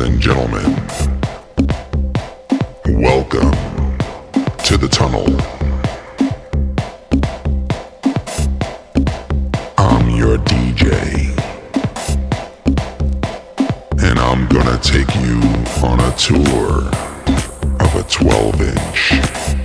And gentlemen, welcome to the tunnel. I'm your DJ, and I'm gonna take you on a tour of a 12 inch.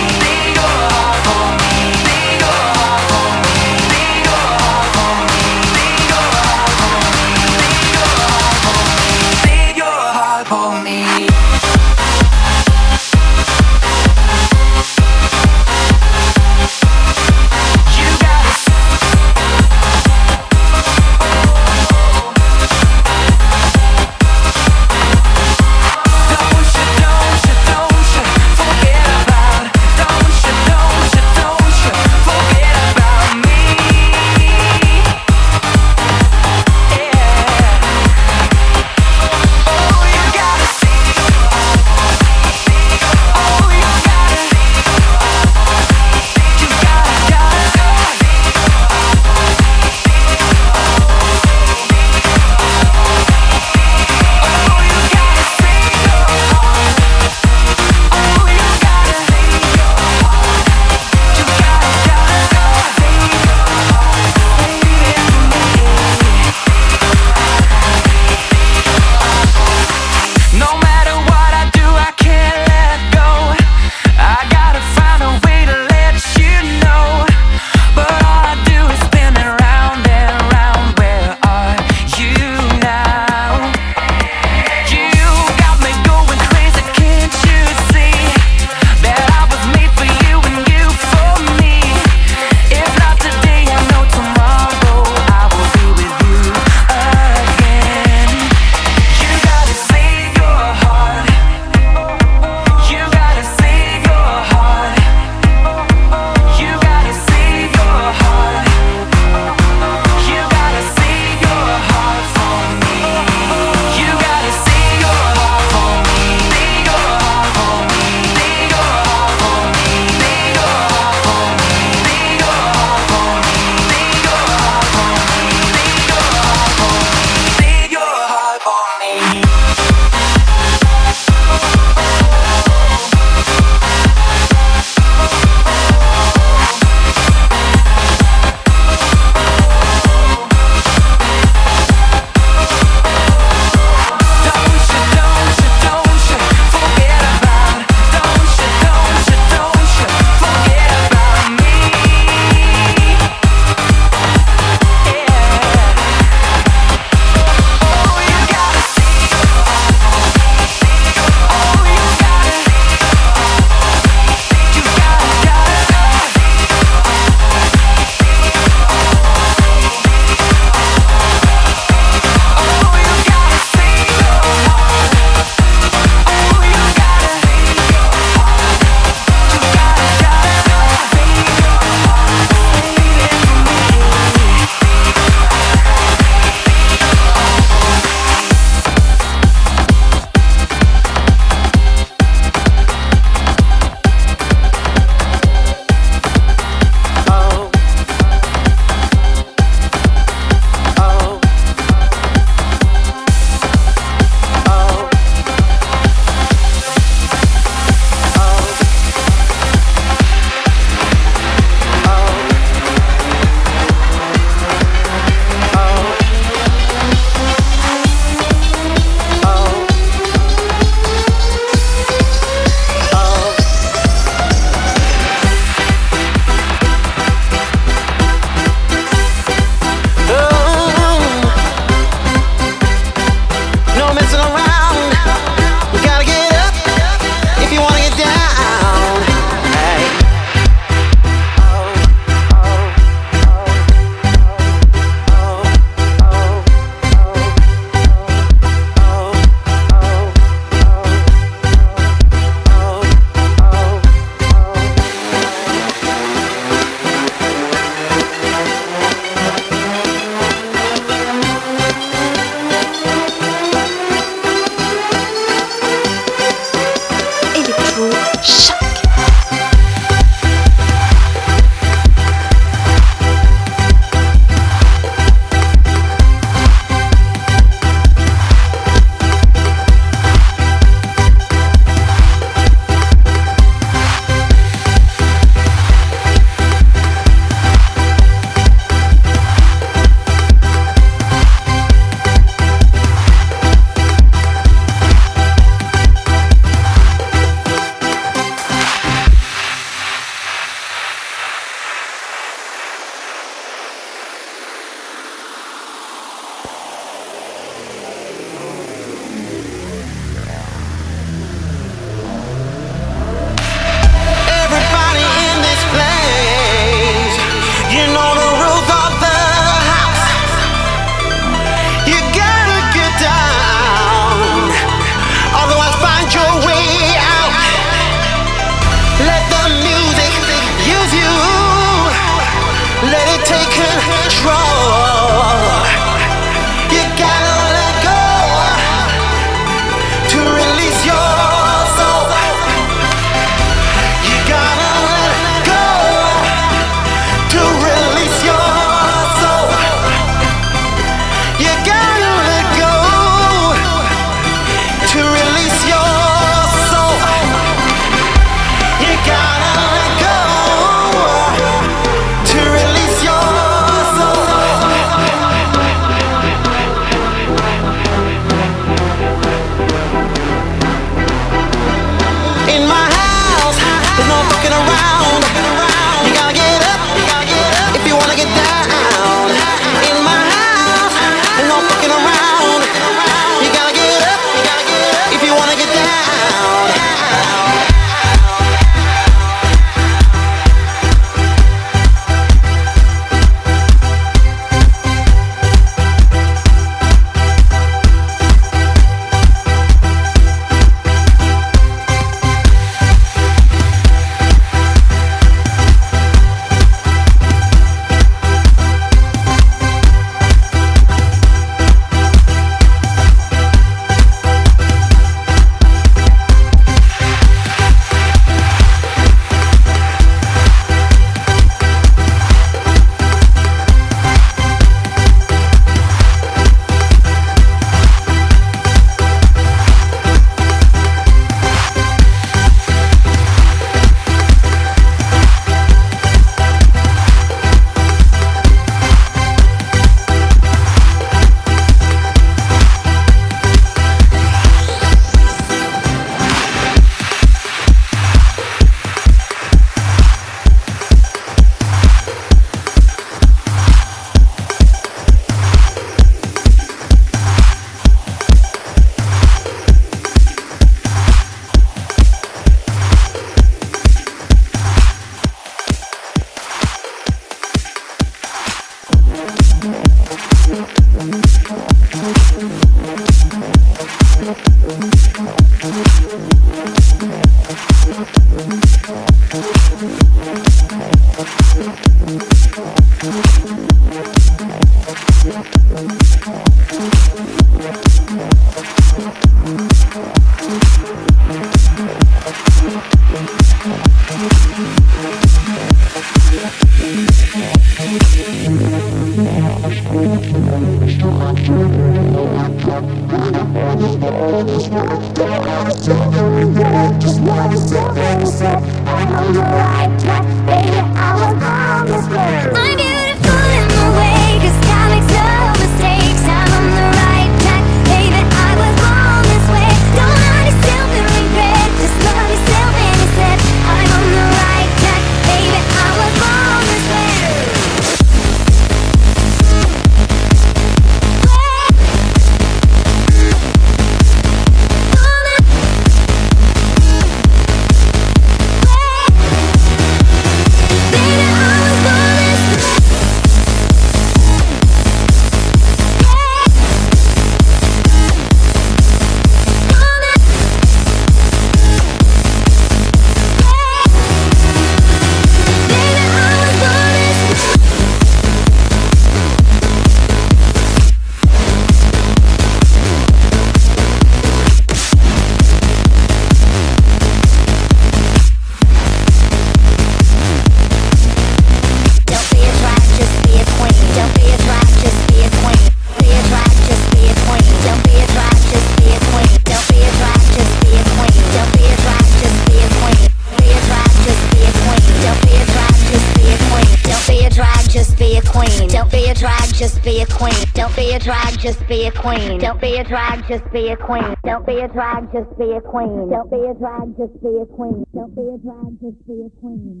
Just be a queen. Don't be a drag, just be a queen. Don't be a drag, just be a queen. Don't be a drag, just be a queen. Don't be a drag, just be a queen.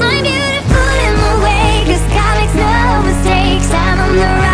I'm beautiful in my way, cause makes no mistakes. I'm on the right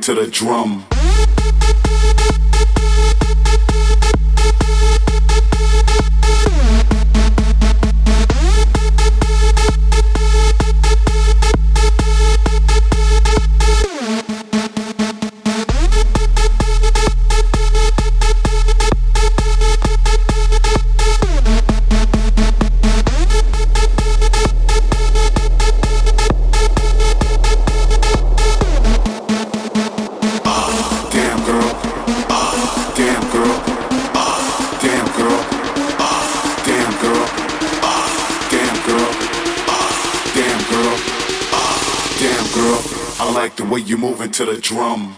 to the drum. To the drum.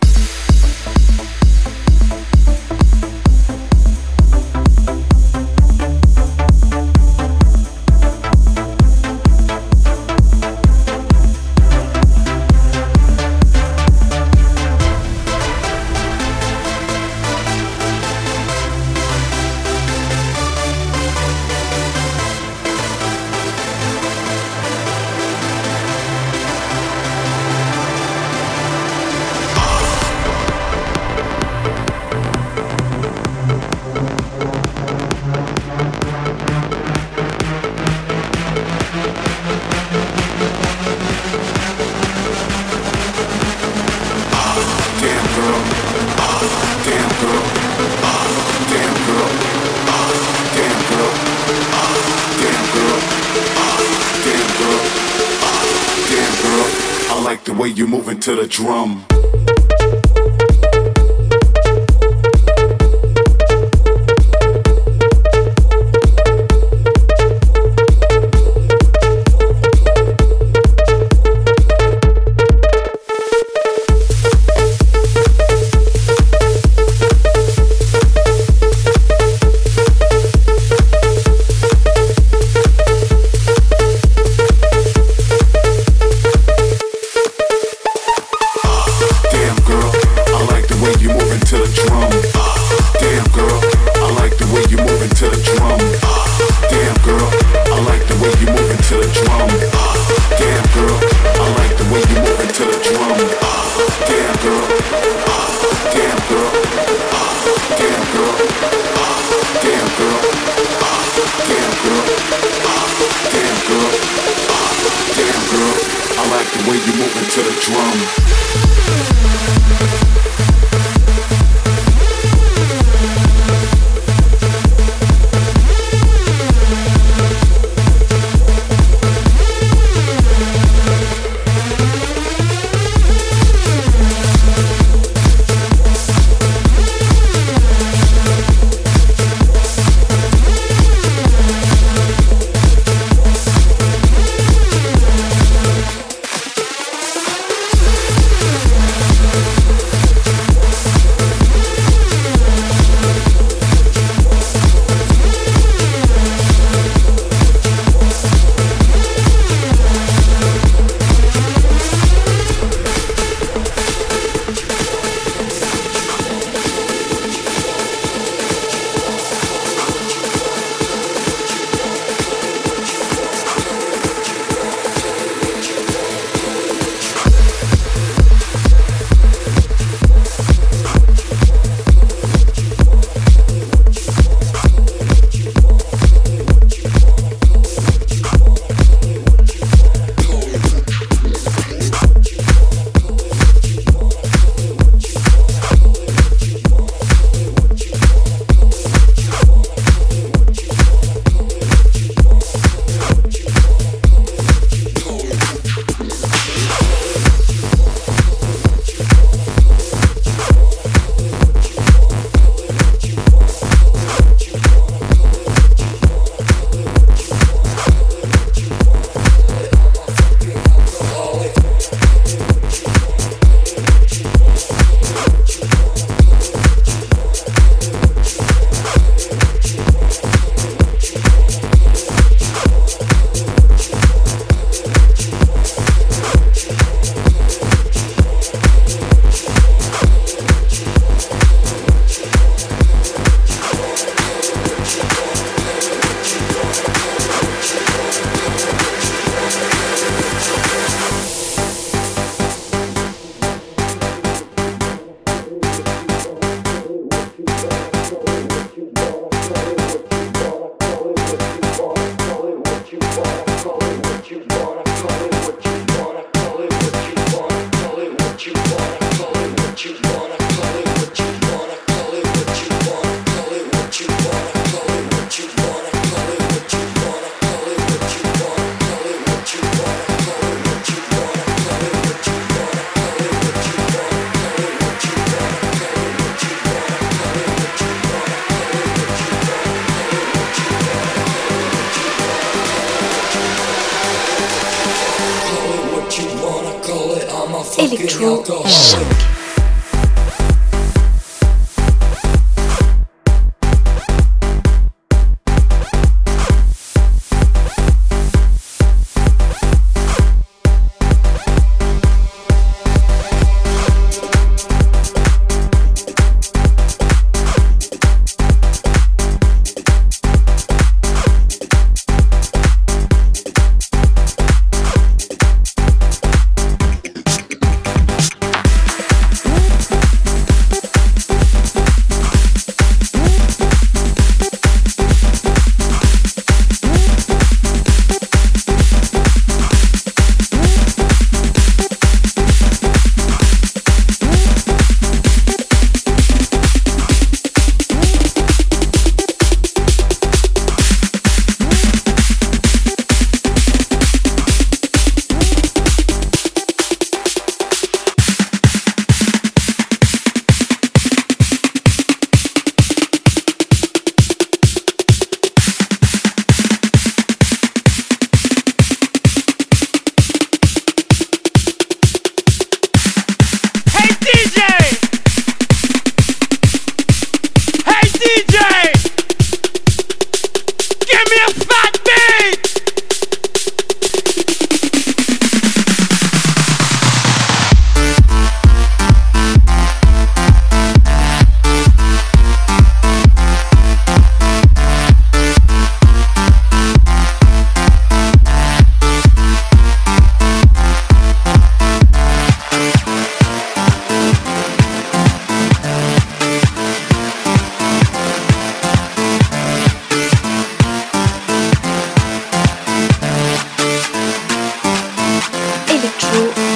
To the drum. Electro Shock.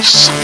Shock.